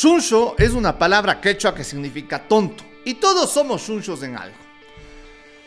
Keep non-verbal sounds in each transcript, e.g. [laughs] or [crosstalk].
Shuncho es una palabra quechua que significa tonto y todos somos shunchos en algo.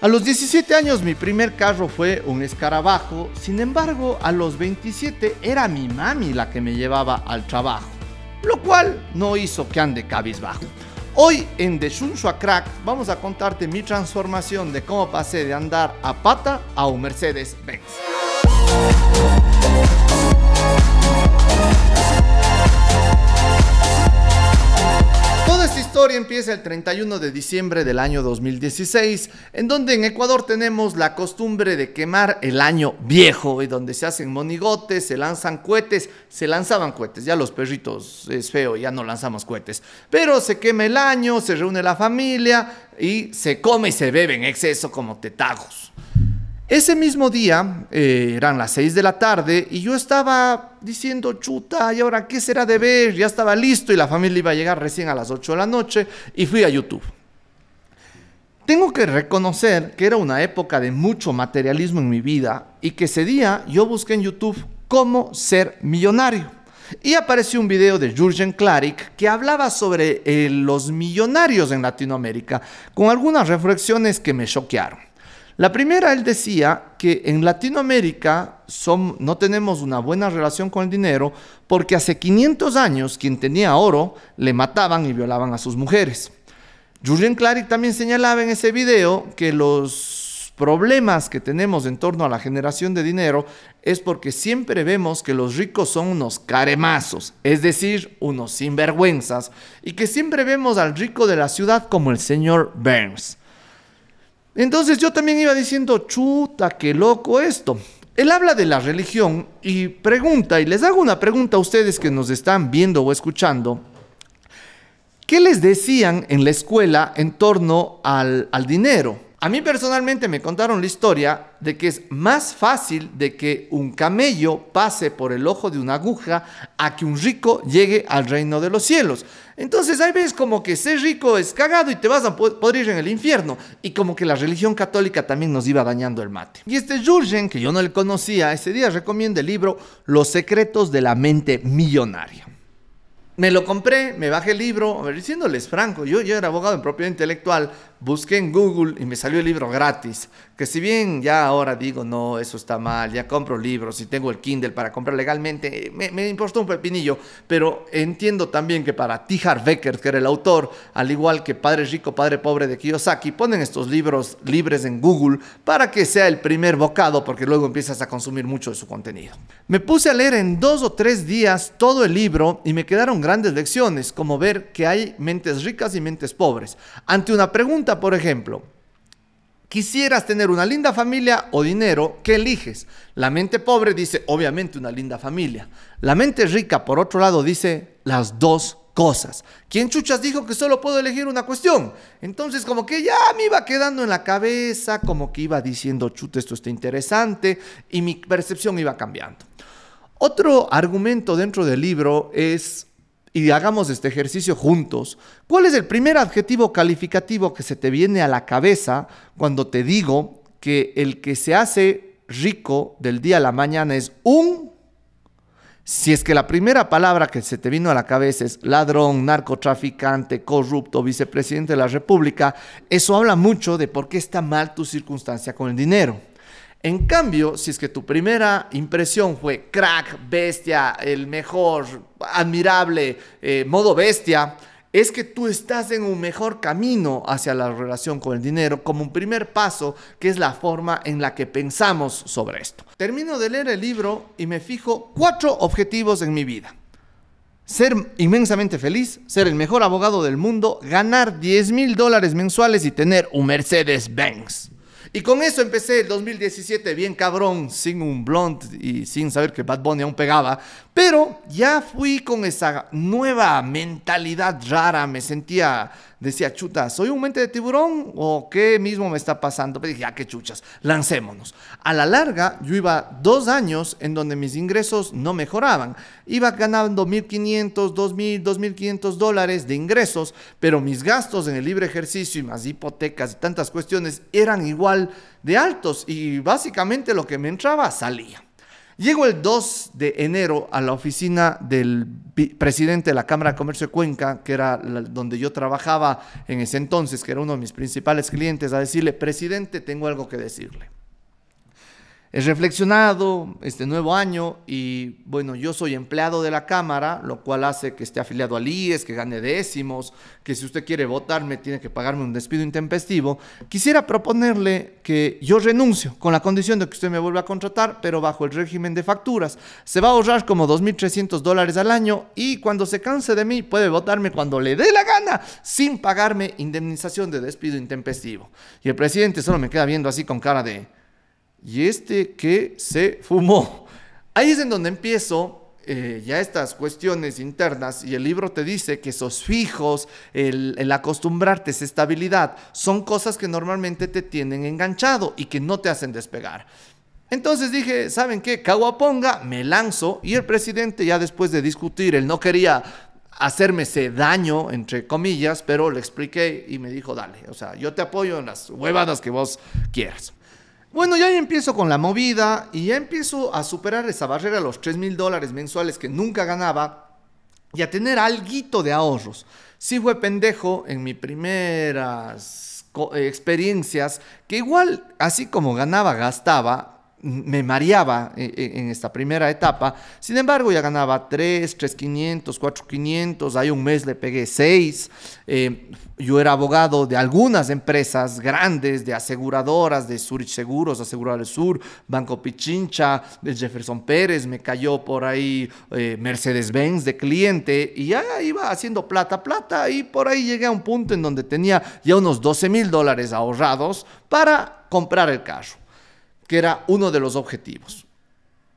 A los 17 años mi primer carro fue un escarabajo, sin embargo a los 27 era mi mami la que me llevaba al trabajo, lo cual no hizo que ande cabizbajo. Hoy en The Shuncho a Crack vamos a contarte mi transformación de cómo pasé de andar a pata a un Mercedes Benz. Historia empieza el 31 de diciembre del año 2016, en donde en Ecuador tenemos la costumbre de quemar el año viejo y donde se hacen monigotes, se lanzan cohetes, se lanzaban cohetes, ya los perritos es feo, ya no lanzamos cohetes, pero se quema el año, se reúne la familia y se come y se bebe en exceso como tetagos. Ese mismo día, eh, eran las 6 de la tarde, y yo estaba diciendo, chuta, ¿y ahora qué será de ver? Ya estaba listo y la familia iba a llegar recién a las 8 de la noche y fui a YouTube. Tengo que reconocer que era una época de mucho materialismo en mi vida y que ese día yo busqué en YouTube cómo ser millonario. Y apareció un video de Jurgen Klarik que hablaba sobre eh, los millonarios en Latinoamérica, con algunas reflexiones que me choquearon. La primera, él decía que en Latinoamérica no tenemos una buena relación con el dinero porque hace 500 años quien tenía oro le mataban y violaban a sus mujeres. Julian Clary también señalaba en ese video que los problemas que tenemos en torno a la generación de dinero es porque siempre vemos que los ricos son unos caremazos, es decir, unos sinvergüenzas, y que siempre vemos al rico de la ciudad como el señor Burns. Entonces yo también iba diciendo, chuta, qué loco esto. Él habla de la religión y pregunta, y les hago una pregunta a ustedes que nos están viendo o escuchando. ¿Qué les decían en la escuela en torno al, al dinero? A mí personalmente me contaron la historia de que es más fácil de que un camello pase por el ojo de una aguja a que un rico llegue al reino de los cielos. Entonces ahí ves como que ser rico es cagado y te vas a poder ir en el infierno. Y como que la religión católica también nos iba dañando el mate. Y este Jurgen, que yo no le conocía, ese día recomienda el libro Los secretos de la mente millonaria. Me lo compré, me bajé el libro, a ver, diciéndoles franco, yo, yo era abogado en propiedad intelectual, busqué en Google y me salió el libro gratis, que si bien ya ahora digo, no, eso está mal, ya compro libros y tengo el Kindle para comprar legalmente, me, me importó un pepinillo, pero entiendo también que para T. Becker, que era el autor, al igual que Padre Rico, Padre Pobre de Kiyosaki, ponen estos libros libres en Google para que sea el primer bocado, porque luego empiezas a consumir mucho de su contenido. Me puse a leer en dos o tres días todo el libro y me quedaron grandes lecciones, como ver que hay mentes ricas y mentes pobres. Ante una pregunta, por ejemplo, quisieras tener una linda familia o dinero, ¿qué eliges? La mente pobre dice, obviamente, una linda familia. La mente rica, por otro lado, dice las dos cosas. ¿Quién chuchas dijo que solo puedo elegir una cuestión? Entonces, como que ya me iba quedando en la cabeza, como que iba diciendo, chuta, esto está interesante, y mi percepción iba cambiando. Otro argumento dentro del libro es y hagamos este ejercicio juntos, ¿cuál es el primer adjetivo calificativo que se te viene a la cabeza cuando te digo que el que se hace rico del día a la mañana es un... Si es que la primera palabra que se te vino a la cabeza es ladrón, narcotraficante, corrupto, vicepresidente de la República, eso habla mucho de por qué está mal tu circunstancia con el dinero. En cambio, si es que tu primera impresión fue crack, bestia, el mejor, admirable, eh, modo bestia, es que tú estás en un mejor camino hacia la relación con el dinero como un primer paso, que es la forma en la que pensamos sobre esto. Termino de leer el libro y me fijo cuatro objetivos en mi vida. Ser inmensamente feliz, ser el mejor abogado del mundo, ganar 10 mil dólares mensuales y tener un Mercedes Benz. Y con eso empecé el 2017 bien cabrón, sin un blunt y sin saber que Bad Bunny aún pegaba. Pero ya fui con esa nueva mentalidad rara, me sentía decía, chuta, ¿soy un mente de tiburón o qué mismo me está pasando? Pero dije, ah, qué chuchas, lancémonos. A la larga, yo iba dos años en donde mis ingresos no mejoraban. Iba ganando 1.500, 2.000, 2.500 dólares de ingresos, pero mis gastos en el libre ejercicio y más hipotecas y tantas cuestiones eran igual de altos y básicamente lo que me entraba salía. Llego el 2 de enero a la oficina del presidente de la Cámara de Comercio de Cuenca, que era donde yo trabajaba en ese entonces, que era uno de mis principales clientes, a decirle, presidente, tengo algo que decirle. He reflexionado este nuevo año y bueno, yo soy empleado de la Cámara, lo cual hace que esté afiliado al IES, que gane décimos, que si usted quiere votarme tiene que pagarme un despido intempestivo. Quisiera proponerle que yo renuncio con la condición de que usted me vuelva a contratar, pero bajo el régimen de facturas. Se va a ahorrar como 2.300 dólares al año y cuando se canse de mí puede votarme cuando le dé la gana sin pagarme indemnización de despido intempestivo. Y el presidente solo me queda viendo así con cara de y este que se fumó. Ahí es en donde empiezo eh, ya estas cuestiones internas y el libro te dice que esos fijos, el, acostumbrarte, esa estabilidad, son cosas que normalmente te tienen enganchado y que no te hacen despegar. Entonces dije, ¿saben qué? Caguaponga, me lanzo y el presidente ya después de discutir, él no quería hacerme ese daño, entre comillas, pero le expliqué y me dijo, dale, o sea, yo te apoyo en las huevadas que vos quieras. Bueno, ya empiezo con la movida y ya empiezo a superar esa barrera de los 3 mil dólares mensuales que nunca ganaba y a tener algo de ahorros. Sí fue pendejo en mis primeras experiencias que igual, así como ganaba, gastaba, me mareaba eh, eh, en esta primera etapa. Sin embargo, ya ganaba 3, 3,500, 4,500. Hay un mes le pegué 6. Eh, yo era abogado de algunas empresas grandes, de aseguradoras, de Zurich Seguros, Aseguradora del Sur, Banco Pichincha, de Jefferson Pérez. Me cayó por ahí Mercedes-Benz de cliente y ya iba haciendo plata, plata. Y por ahí llegué a un punto en donde tenía ya unos 12 mil dólares ahorrados para comprar el carro que era uno de los objetivos.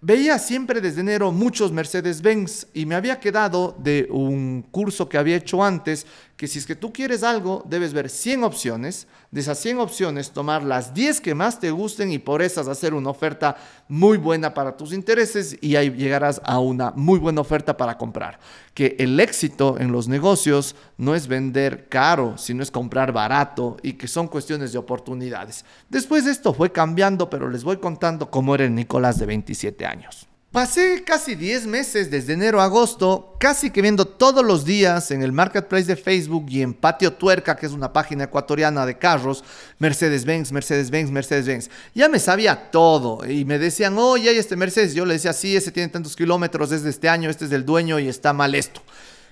Veía siempre desde enero muchos Mercedes-Benz y me había quedado de un curso que había hecho antes que si es que tú quieres algo, debes ver 100 opciones, de esas 100 opciones tomar las 10 que más te gusten y por esas hacer una oferta muy buena para tus intereses y ahí llegarás a una muy buena oferta para comprar. Que el éxito en los negocios no es vender caro, sino es comprar barato y que son cuestiones de oportunidades. Después esto fue cambiando, pero les voy contando cómo era el Nicolás de 27 años. Pasé casi 10 meses, desde enero a agosto, casi que viendo todos los días en el marketplace de Facebook y en Patio Tuerca, que es una página ecuatoriana de carros, Mercedes-Benz, Mercedes-Benz, Mercedes-Benz. Ya me sabía todo y me decían, oye, hay este Mercedes. Yo le decía, sí, ese tiene tantos kilómetros, es de este año, este es del dueño y está mal esto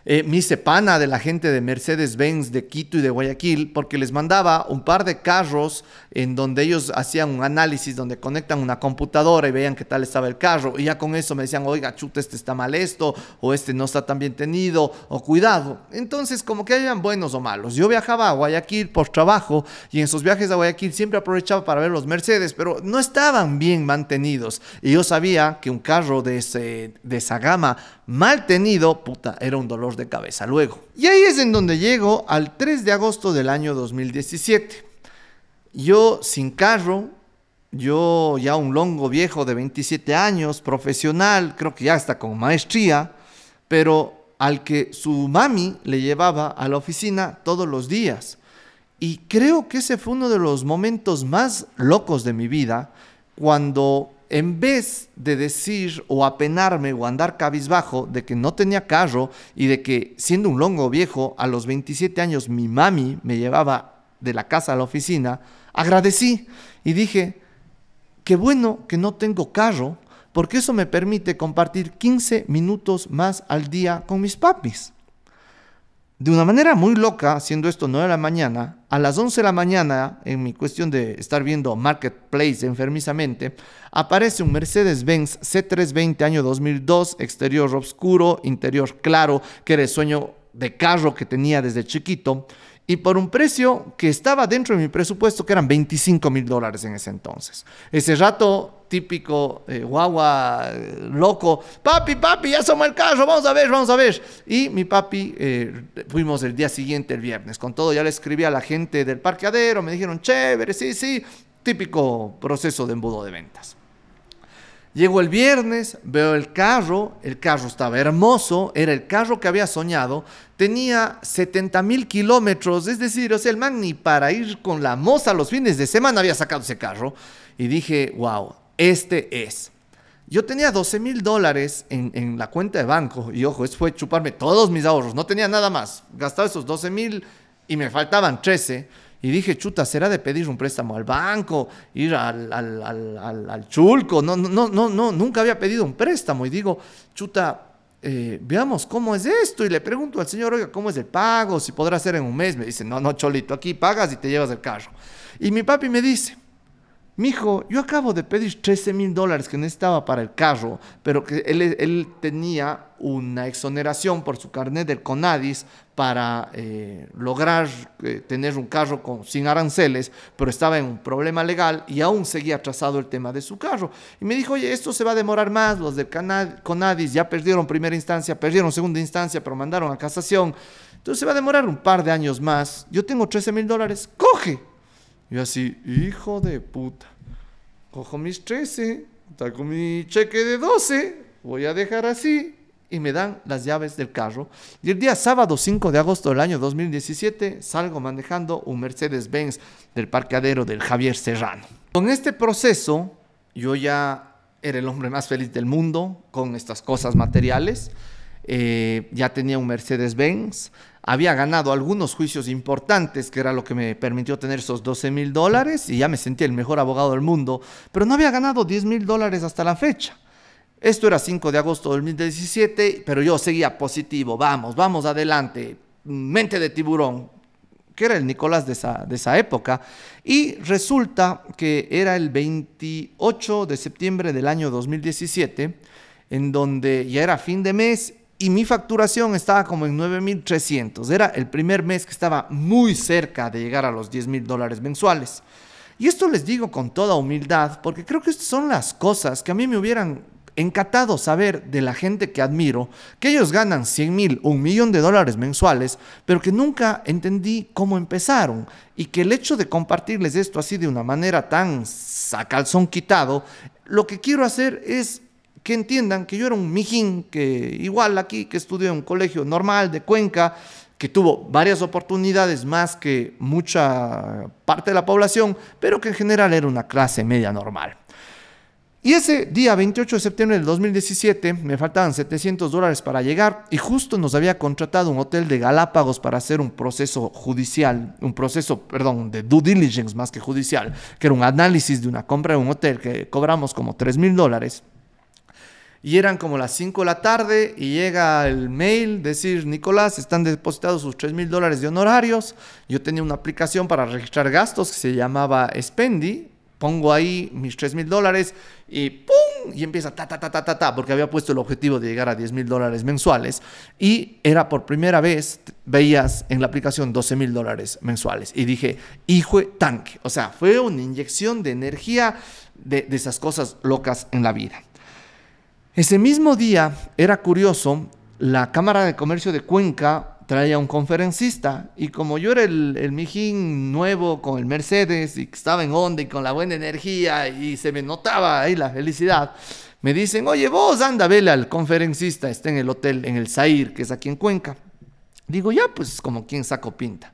eh, me hice pana de la gente de Mercedes-Benz de Quito y de Guayaquil porque les mandaba un par de carros en donde ellos hacían un análisis donde conectan una computadora y veían qué tal estaba el carro y ya con eso me decían, oiga, chuta, este está mal esto o este no está tan bien tenido o cuidado. Entonces como que hayan buenos o malos. Yo viajaba a Guayaquil por trabajo y en esos viajes a Guayaquil siempre aprovechaba para ver los Mercedes, pero no estaban bien mantenidos y yo sabía que un carro de, ese, de esa gama mal tenido, puta, era un dolor de cabeza luego. Y ahí es en donde llego al 3 de agosto del año 2017. Yo sin carro, yo ya un longo viejo de 27 años, profesional, creo que ya está con maestría, pero al que su mami le llevaba a la oficina todos los días. Y creo que ese fue uno de los momentos más locos de mi vida, cuando en vez de decir o apenarme o andar cabizbajo de que no tenía carro y de que siendo un longo viejo a los 27 años mi mami me llevaba de la casa a la oficina, agradecí y dije, qué bueno que no tengo carro porque eso me permite compartir 15 minutos más al día con mis papis de una manera muy loca, siendo esto 9 de la mañana, a las 11 de la mañana, en mi cuestión de estar viendo Marketplace enfermizamente, aparece un Mercedes-Benz C320 año 2002, exterior oscuro, interior claro, que era el sueño de carro que tenía desde chiquito, y por un precio que estaba dentro de mi presupuesto, que eran 25 mil dólares en ese entonces. Ese rato típico eh, guagua eh, loco, papi, papi, ya somos el carro, vamos a ver, vamos a ver. Y mi papi, eh, fuimos el día siguiente, el viernes, con todo, ya le escribí a la gente del parqueadero, me dijeron, chévere, sí, sí, típico proceso de embudo de ventas. Llego el viernes, veo el carro, el carro estaba hermoso, era el carro que había soñado, tenía 70 mil kilómetros, es decir, o sea, el man ni para ir con la moza los fines de semana había sacado ese carro. Y dije, wow, este es. Yo tenía 12 mil dólares en, la cuenta de banco y ojo, eso fue chuparme todos mis ahorros, no tenía nada más. Gastaba esos 12 mil y me faltaban 13. Y dije, chuta, será de pedir un préstamo al banco, ir al, al, chulco. No, no, no, no, nunca había pedido un préstamo. Y digo, chuta, eh, veamos cómo es esto. Y le pregunto al señor, oiga, ¿cómo es el pago? Si podrá ser en un mes. Me dice, no, no, cholito, aquí pagas y te llevas el carro. Y mi papi me dice, Mijo, yo acabo de pedir 13 mil dólares que necesitaba para el carro, pero que él, tenía una exoneración por su carnet del CONADIS para eh, lograr eh, tener un carro con, sin aranceles, pero estaba en un problema legal y aún seguía atrasado el tema de su carro. Y me dijo, oye, esto se va a demorar más, los del CONADIS ya perdieron primera instancia, perdieron segunda instancia, pero mandaron a casación. Entonces se va a demorar un par de años más. Yo tengo 13 mil dólares, coge yo así, hijo de puta. Cojo mis 13, saco mi cheque de 12, voy a dejar así y me dan las llaves del carro. Y el día sábado 5 de agosto del año 2017 salgo manejando un Mercedes-Benz del parqueadero del Javier Serrano. Con este proceso yo ya era el hombre más feliz del mundo con estas cosas materiales. Eh, ya tenía un Mercedes-Benz, había ganado algunos juicios importantes, que era lo que me permitió tener esos 12 mil dólares, y ya me sentí el mejor abogado del mundo, pero no había ganado 10 mil dólares hasta la fecha. Esto era 5 de agosto de 2017, pero yo seguía positivo, vamos, vamos adelante, mente de tiburón, que era el Nicolás de esa, de esa época, y resulta que era el 28 de septiembre del año 2017, en donde ya era fin de mes y mi facturación estaba como en 9.300. Era el primer mes que estaba muy cerca de llegar a los 10.000 dólares mensuales. Y esto les digo con toda humildad, porque creo que estas son las cosas que a mí me hubieran encantado saber de la gente que admiro, que ellos ganan 100 mil o un millón de dólares mensuales, pero que nunca entendí cómo empezaron y que el hecho de compartirles esto así de una manera tan a calzón quitado, lo que quiero hacer es que entiendan que yo era un mijín, que igual aquí, que estudió en un colegio normal de Cuenca, que tuvo varias oportunidades más que mucha parte de la población, pero que en general era una clase media normal. Y ese día 28 de septiembre del 2017 me faltaban 700 dólares para llegar y justo nos había contratado un hotel de Galápagos para hacer un proceso judicial, un proceso, perdón, de due diligence más que judicial, que era un análisis de una compra de un hotel que cobramos como 3 mil dólares. Y eran como las 5 de la tarde y llega el mail, decir, Nicolás, están depositados sus 3 mil dólares de honorarios. Yo tenía una aplicación para registrar gastos que se llamaba Spendi. Pongo ahí mis 3 mil dólares y ¡pum! Y empieza ta, ta, ta, ta, ta, ta, porque había puesto el objetivo de llegar a 10 mil dólares mensuales. Y era por primera vez, veías en la aplicación 12 mil dólares mensuales. Y dije, hijo tanque. O sea, fue una inyección de energía de esas cosas locas en la vida. Ese mismo día, era curioso, la Cámara de Comercio de Cuenca traía un conferencista y como yo era el, mijín nuevo con el Mercedes y estaba en onda y con la buena energía y se me notaba ahí la felicidad, me dicen, oye vos anda, vele al conferencista, está en el hotel, en el Zair, que es aquí en Cuenca. Digo, ya pues como quien saco pinta.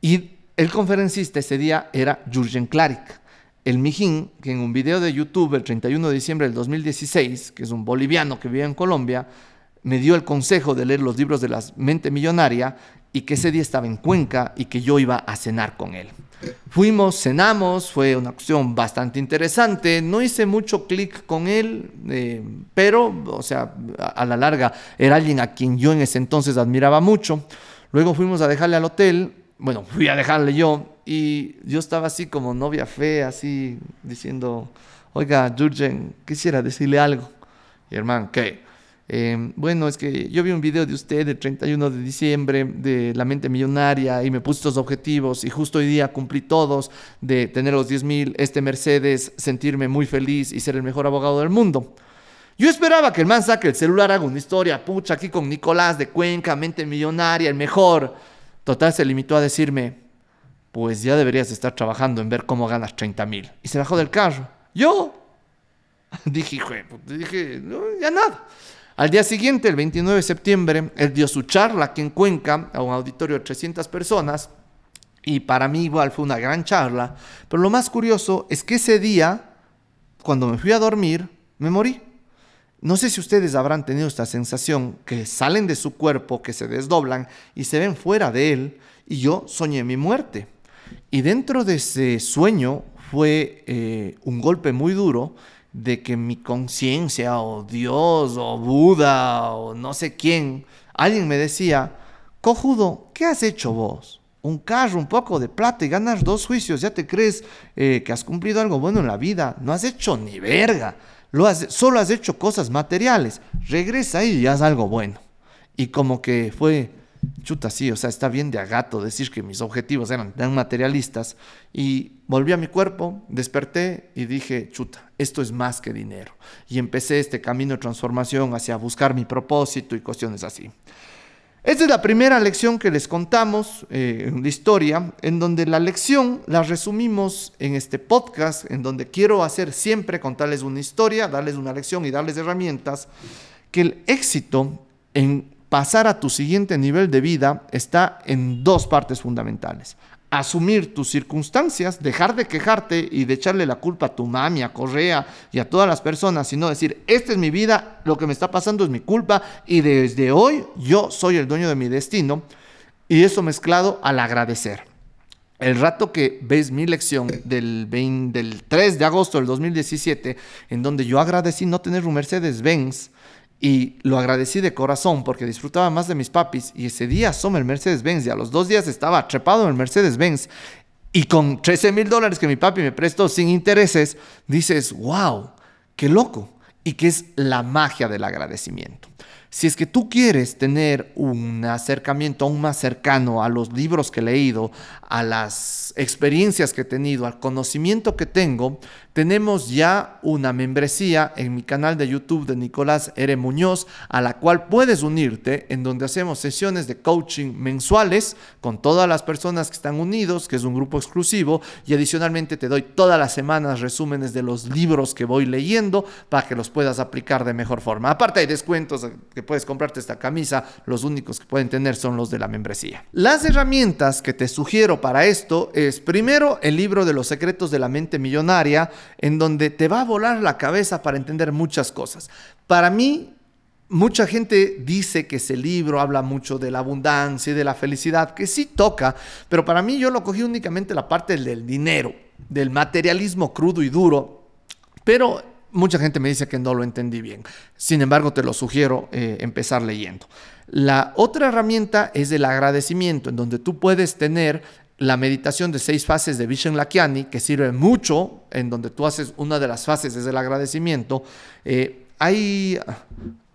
Y el conferencista ese día era Jurgen Klarik el Mijín, que en un video de YouTube el 31 de diciembre del 2016, que es un boliviano que vive en Colombia, me dio el consejo de leer los libros de la mente millonaria y que ese día estaba en Cuenca y que yo iba a cenar con él. Fuimos, cenamos, fue una cuestión bastante interesante, no hice mucho clic con él, eh, pero, o sea, a la larga era alguien a quien yo en ese entonces admiraba mucho. Luego fuimos a dejarle al hotel, bueno, fui a dejarle yo y yo estaba así como novia fea, así diciendo, oiga, Jurgen, quisiera decirle algo. Y hermano, ¿qué? Eh, bueno, es que yo vi un video de usted el 31 de diciembre de La Mente Millonaria y me puse estos objetivos y justo hoy día cumplí todos de tener los 10 mil, este Mercedes, sentirme muy feliz y ser el mejor abogado del mundo. Yo esperaba que el man saque el celular, haga una historia, pucha, aquí con Nicolás de Cuenca, Mente Millonaria, el mejor. Total se limitó a decirme, pues ya deberías estar trabajando en ver cómo ganas 30 mil. Y se bajó del carro. Yo [laughs] dije, dije, ya nada. Al día siguiente, el 29 de septiembre, él dio su charla aquí en Cuenca a un auditorio de 300 personas. Y para mí igual fue una gran charla. Pero lo más curioso es que ese día, cuando me fui a dormir, me morí. No sé si ustedes habrán tenido esta sensación que salen de su cuerpo, que se desdoblan y se ven fuera de él, y yo soñé mi muerte. Y dentro de ese sueño fue eh, un golpe muy duro de que mi conciencia o Dios o Buda o no sé quién, alguien me decía, cojudo, ¿qué has hecho vos? Un carro, un poco de plata y ganas dos juicios, ya te crees eh, que has cumplido algo bueno en la vida, no has hecho ni verga, Lo has, solo has hecho cosas materiales, regresa y haz algo bueno. Y como que fue chuta, sí, o sea, está bien de agato decir que mis objetivos eran tan materialistas. Y volví a mi cuerpo, desperté y dije, chuta, esto es más que dinero. Y empecé este camino de transformación hacia buscar mi propósito y cuestiones así. Esta es la primera lección que les contamos eh, en la historia, en donde la lección la resumimos en este podcast, en donde quiero hacer siempre contarles una historia, darles una lección y darles herramientas, que el éxito en pasar a tu siguiente nivel de vida está en dos partes fundamentales. Asumir tus circunstancias, dejar de quejarte y de echarle la culpa a tu mami, a Correa y a todas las personas, sino decir, esta es mi vida, lo que me está pasando es mi culpa y desde hoy yo soy el dueño de mi destino. Y eso mezclado al agradecer. El rato que ves mi lección del, del 3 de agosto del 2017, en donde yo agradecí no tener un Mercedes-Benz, y lo agradecí de corazón porque disfrutaba más de mis papis y ese día asoma el Mercedes-Benz y a los dos días estaba trepado en el Mercedes-Benz y con 13 mil dólares que mi papi me prestó sin intereses, dices, wow, qué loco y que es la magia del agradecimiento. Si es que tú quieres tener un acercamiento aún más cercano a los libros que he leído, a las experiencias que he tenido, al conocimiento que tengo, tenemos ya una membresía en mi canal de YouTube de Nicolás R. Muñoz, a la cual puedes unirte, en donde hacemos sesiones de coaching mensuales con todas las personas que están unidos, que es un grupo exclusivo, y adicionalmente te doy todas las semanas resúmenes de los libros que voy leyendo para que los puedas aplicar de mejor forma. Aparte hay descuentos puedes comprarte esta camisa, los únicos que pueden tener son los de la membresía. Las herramientas que te sugiero para esto es primero el libro de los secretos de la mente millonaria, en donde te va a volar la cabeza para entender muchas cosas. Para mí, mucha gente dice que ese libro habla mucho de la abundancia y de la felicidad, que sí toca, pero para mí yo lo cogí únicamente la parte del dinero, del materialismo crudo y duro, pero mucha gente me dice que no lo entendí bien. Sin embargo, te lo sugiero eh, empezar leyendo. La otra herramienta es el agradecimiento, en donde tú puedes tener la meditación de seis fases de Vishen Lakiani, que sirve mucho, en donde tú haces una de las fases es el agradecimiento. Eh, hay,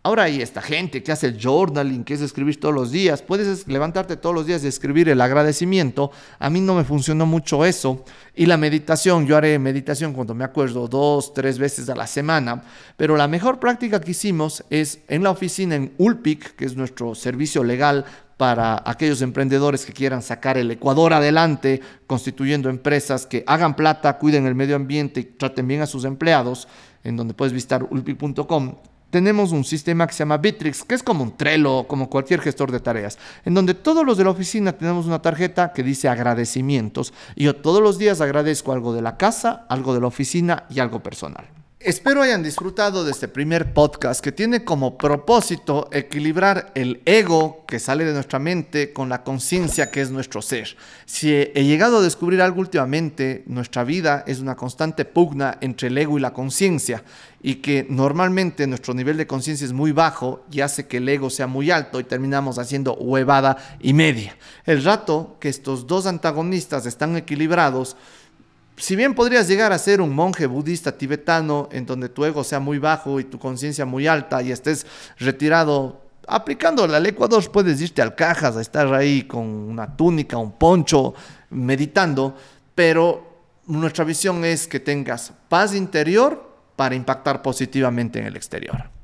ahora hay esta gente que hace el journaling, que es escribir todos los días. Puedes levantarte todos los días y escribir el agradecimiento. A mí no me funcionó mucho eso. Y la meditación, yo haré meditación cuando me acuerdo dos, tres veces a la semana. Pero la mejor práctica que hicimos es en la oficina en Ulpic, que es nuestro servicio legal para aquellos emprendedores que quieran sacar el Ecuador adelante, constituyendo empresas que hagan plata, cuiden el medio ambiente y traten bien a sus empleados, en donde puedes visitar ulpi.com. Tenemos un sistema que se llama Bitrix, que es como un Trello, como cualquier gestor de tareas, en donde todos los de la oficina tenemos una tarjeta que dice agradecimientos. Y yo todos los días agradezco algo de la casa, algo de la oficina y algo personal. Espero hayan disfrutado de este primer podcast que tiene como propósito equilibrar el ego que sale de nuestra mente con la conciencia que es nuestro ser. Si he llegado a descubrir algo últimamente, nuestra vida es una constante pugna entre el ego y la conciencia y que normalmente nuestro nivel de conciencia es muy bajo y hace que el ego sea muy alto y terminamos haciendo huevada y media. El rato que estos dos antagonistas están equilibrados, si bien podrías llegar a ser un monje budista tibetano en donde tu ego sea muy bajo y tu conciencia muy alta y estés retirado aplicando la ley Ecuador, puedes irte al cajas a estar ahí con una túnica, un poncho, meditando, pero nuestra visión es que tengas paz interior para impactar positivamente en el exterior.